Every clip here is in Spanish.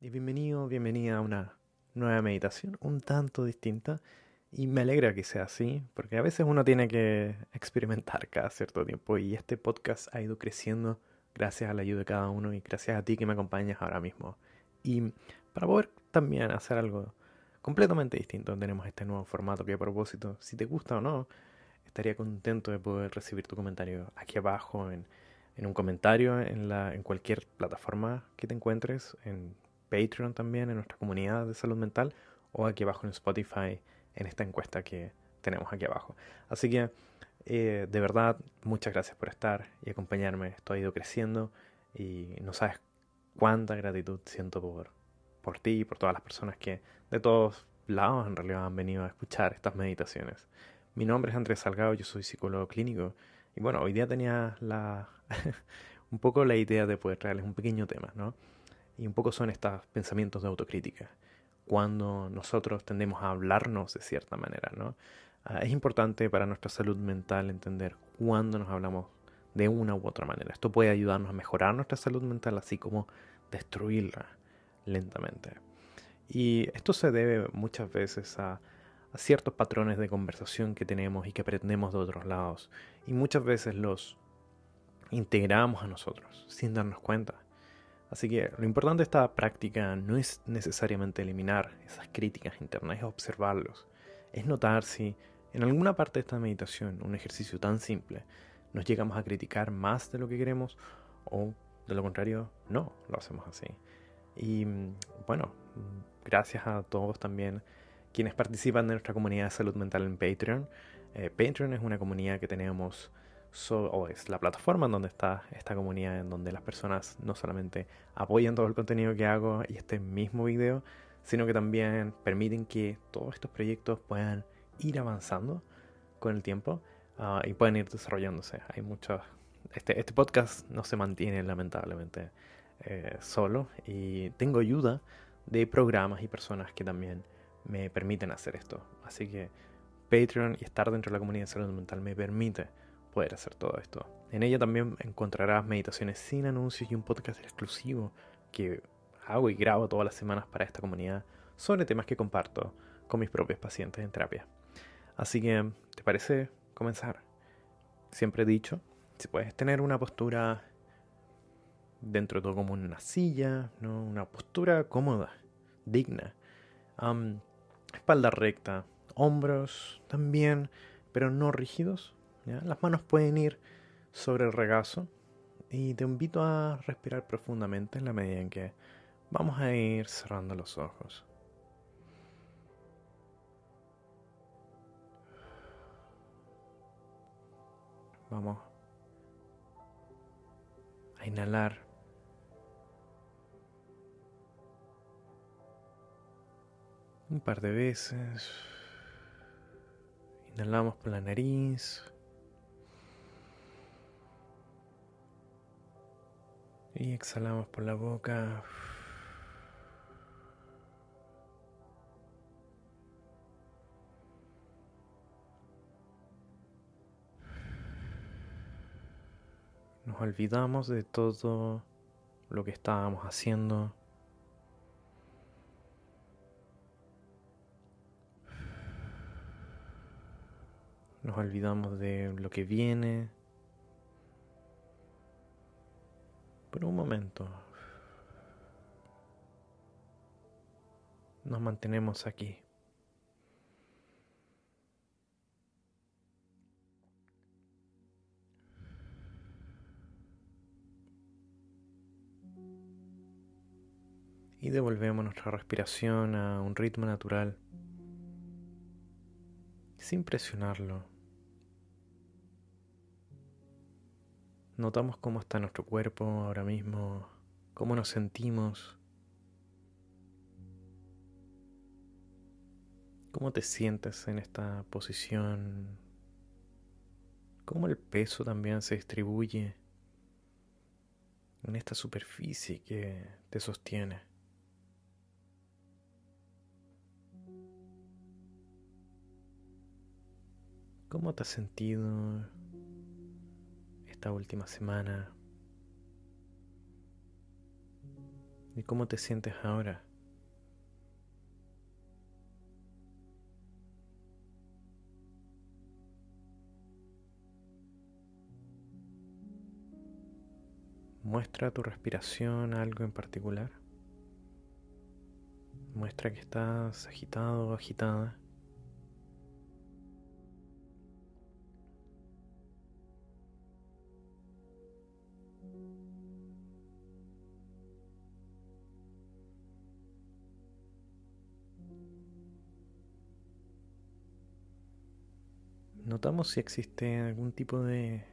Y bienvenido, bienvenida a una nueva meditación, un tanto distinta. Y me alegra que sea así, porque a veces uno tiene que experimentar cada cierto tiempo. Y este podcast ha ido creciendo gracias a la ayuda de cada uno y gracias a ti que me acompañas ahora mismo. Y para poder también hacer algo completamente distinto, tenemos este nuevo formato que a propósito, si te gusta o no, estaría contento de poder recibir tu comentario aquí abajo en, en un comentario en, la, en cualquier plataforma que te encuentres, en Patreon también, en nuestra comunidad de salud mental, o aquí abajo en Spotify, en esta encuesta que tenemos aquí abajo. Así que, eh, de verdad, muchas gracias por estar y acompañarme. Esto ha ido creciendo y no sabes cuánta gratitud siento por, por ti y por todas las personas que de todos lados en realidad han venido a escuchar estas meditaciones. Mi nombre es Andrés Salgado, yo soy psicólogo clínico y bueno, hoy día tenía la un poco la idea de poder traerles un pequeño tema, ¿no? Y un poco son estos pensamientos de autocrítica, cuando nosotros tendemos a hablarnos de cierta manera, ¿no? Ah, es importante para nuestra salud mental entender cuándo nos hablamos de una u otra manera. Esto puede ayudarnos a mejorar nuestra salud mental, así como destruirla lentamente. Y esto se debe muchas veces a, a ciertos patrones de conversación que tenemos y que aprendemos de otros lados. Y muchas veces los integramos a nosotros sin darnos cuenta. Así que lo importante de esta práctica no es necesariamente eliminar esas críticas internas, es observarlos. Es notar si en alguna parte de esta meditación, un ejercicio tan simple, nos llegamos a criticar más de lo que queremos o de lo contrario, no lo hacemos así. Y bueno, gracias a todos también quienes participan de nuestra comunidad de salud mental en Patreon. Eh, Patreon es una comunidad que tenemos o es la plataforma en donde está esta comunidad, en donde las personas no solamente apoyan todo el contenido que hago y este mismo video, sino que también permiten que todos estos proyectos puedan ir avanzando con el tiempo ah, y puedan ir desarrollándose. Hay muchos. Este, este podcast no se mantiene lamentablemente eh, solo y tengo ayuda de programas y personas que también me permiten hacer esto. Así que Patreon y estar dentro de la comunidad de salud mental me permite poder hacer todo esto. En ella también encontrarás meditaciones sin anuncios y un podcast exclusivo que hago y grabo todas las semanas para esta comunidad sobre temas que comparto con mis propios pacientes en terapia. Así que, ¿te parece comenzar? Siempre he dicho, si puedes tener una postura dentro de todo como una silla, ¿no? una postura cómoda, digna, espalda recta, hombros también, pero no rígidos, las manos pueden ir sobre el regazo y te invito a respirar profundamente en la medida en que vamos a ir cerrando los ojos. Vamos a inhalar. Un par de veces. Inhalamos por la nariz. Y exhalamos por la boca. Nos olvidamos de todo lo que estábamos haciendo. Nos olvidamos de lo que viene. Por un momento nos mantenemos aquí. Y devolvemos nuestra respiración a un ritmo natural, sin presionarlo. Notamos cómo está nuestro cuerpo ahora mismo, cómo nos sentimos, cómo te sientes en esta posición, cómo el peso también se distribuye en esta superficie que te sostiene. ¿Cómo te has sentido esta última semana ¿Y cómo te sientes ahora? ¿Muestra tu respiración algo en particular? Muestra que estás agitado o agitada. Notamos si existe algún tipo de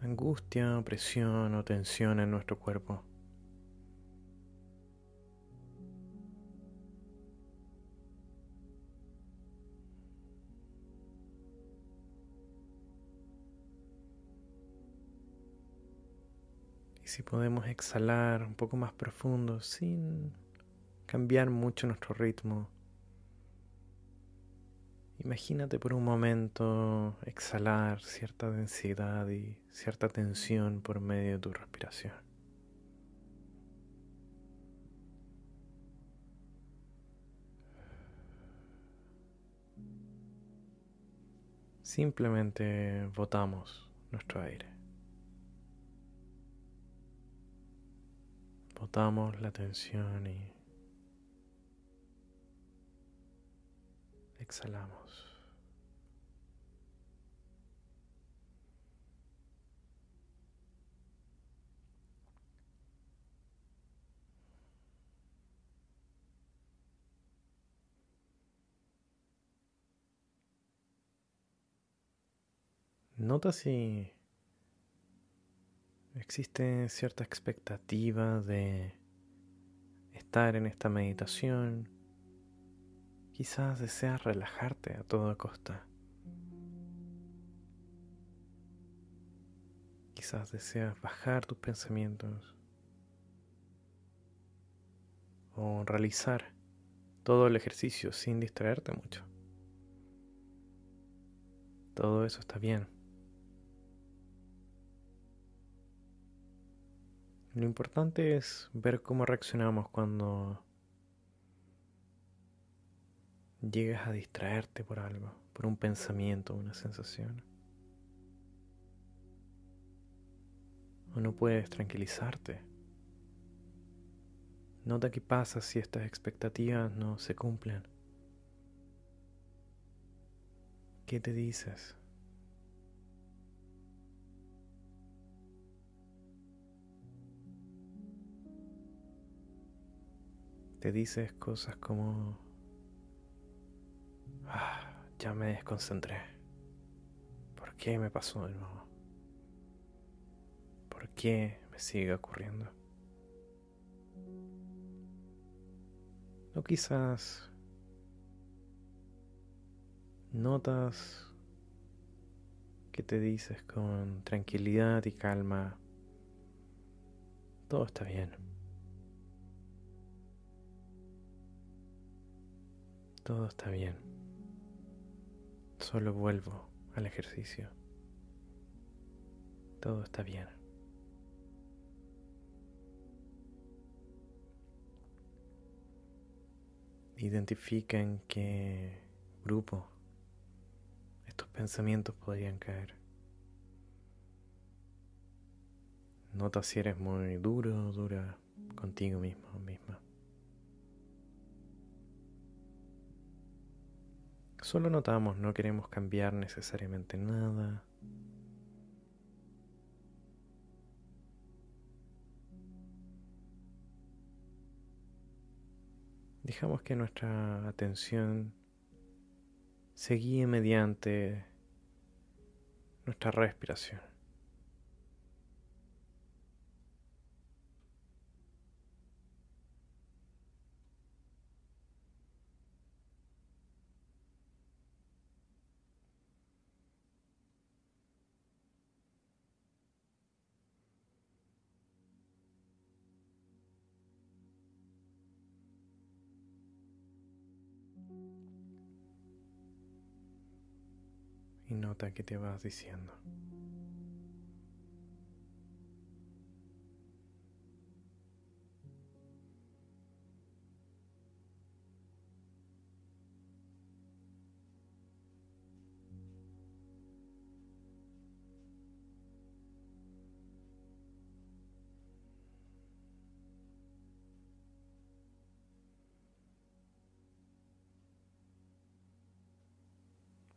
angustia, presión o tensión en nuestro cuerpo. Y si podemos exhalar un poco más profundo sin cambiar mucho nuestro ritmo. Imagínate por un momento exhalar cierta densidad y cierta tensión por medio de tu respiración. Simplemente botamos nuestro aire. Botamos la tensión y exhalamos. Nota si existe cierta expectativa de estar en esta meditación. Quizás deseas relajarte a toda costa. Quizás deseas bajar tus pensamientos o realizar todo el ejercicio sin distraerte mucho. Todo eso está bien. Lo importante es ver cómo reaccionamos cuando llegas a distraerte por algo, por un pensamiento, una sensación. O no puedes tranquilizarte. Nota qué pasa si estas expectativas no se cumplen. ¿Qué te dices? Te dices cosas como, ah, ya me desconcentré. ¿Por qué me pasó de nuevo? ¿Por qué me sigue ocurriendo? O quizás notas que te dices con tranquilidad y calma, todo está bien. Todo está bien. Solo vuelvo al ejercicio. Todo está bien. Identifica en qué grupo estos pensamientos podrían caer. Nota si eres muy duro o dura contigo mismo o misma. Solo notamos, no queremos cambiar necesariamente nada. Dejamos que nuestra atención se guíe mediante nuestra respiración. Nota que te vas diciendo.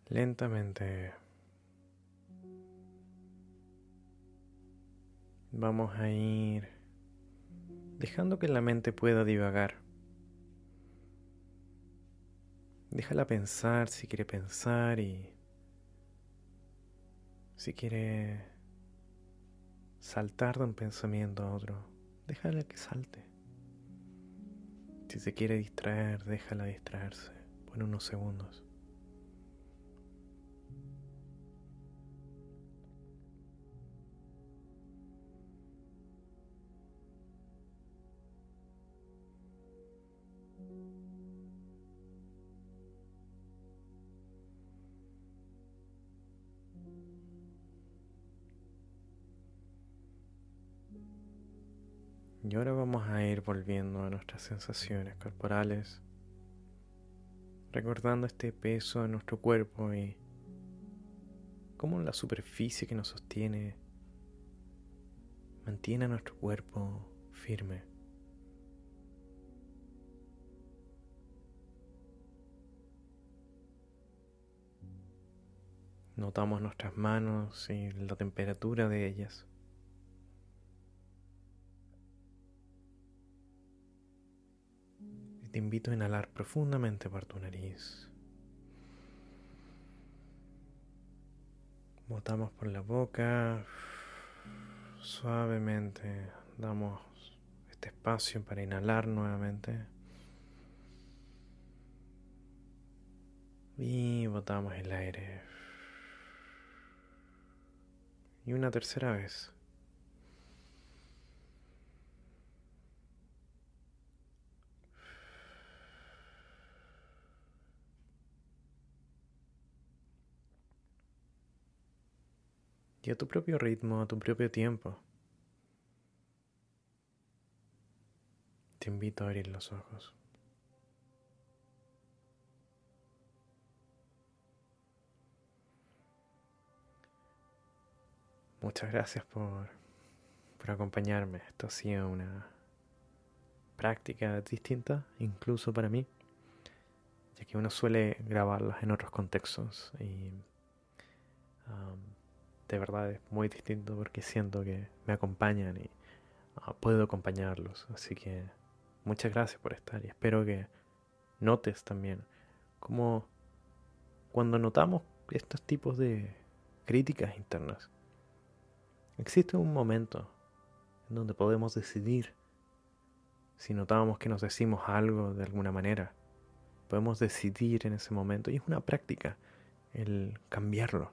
Lentamente vamos a ir dejando que la mente pueda divagar. Déjala pensar si quiere pensar y si quiere saltar de un pensamiento a otro, déjala que salte. Si se quiere distraer, déjala distraerse por unos segundos. Y ahora vamos a ir volviendo a nuestras sensaciones corporales, recordando este peso en nuestro cuerpo y cómo la superficie que nos sostiene mantiene a nuestro cuerpo firme. Notamos nuestras manos y la temperatura de ellas. Invito a inhalar profundamente por tu nariz. Botamos por la boca. Suavemente damos este espacio para inhalar nuevamente. Y botamos el aire. Y una tercera vez. Y a tu propio ritmo, a tu propio tiempo. Te invito a abrir los ojos. Muchas gracias por, por acompañarme. Esto ha sido una práctica distinta, incluso para mí, ya que uno suele grabarlas en otros contextos y de verdad es muy distinto porque siento que me acompañan y ah, puedo acompañarlos. Así que muchas gracias por estar y espero que notes también como cuando notamos estos tipos de críticas internas, existe un momento en donde podemos decidir si notamos que nos decimos algo de alguna manera. Podemos decidir en ese momento y es una práctica el cambiarlo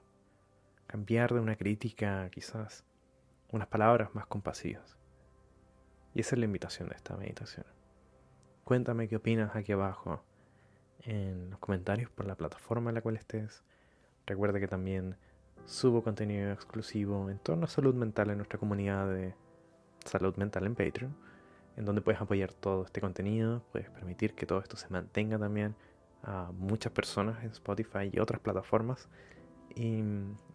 cambiar de una crítica quizás unas palabras más compasivas. Y esa es la invitación de esta meditación. Cuéntame qué opinas aquí abajo en los comentarios por la plataforma en la cual estés. Recuerda que también subo contenido exclusivo en torno a salud mental en nuestra comunidad de salud mental en Patreon, en donde puedes apoyar todo este contenido, puedes permitir que todo esto se mantenga también a muchas personas en Spotify y otras plataformas y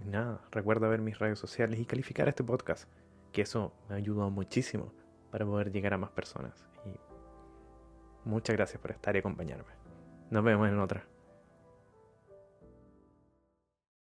nada, recuerda ver mis redes sociales y calificar este podcast, que eso me ha ayudado muchísimo para poder llegar a más personas. Y muchas gracias por estar y acompañarme. Nos vemos en otra.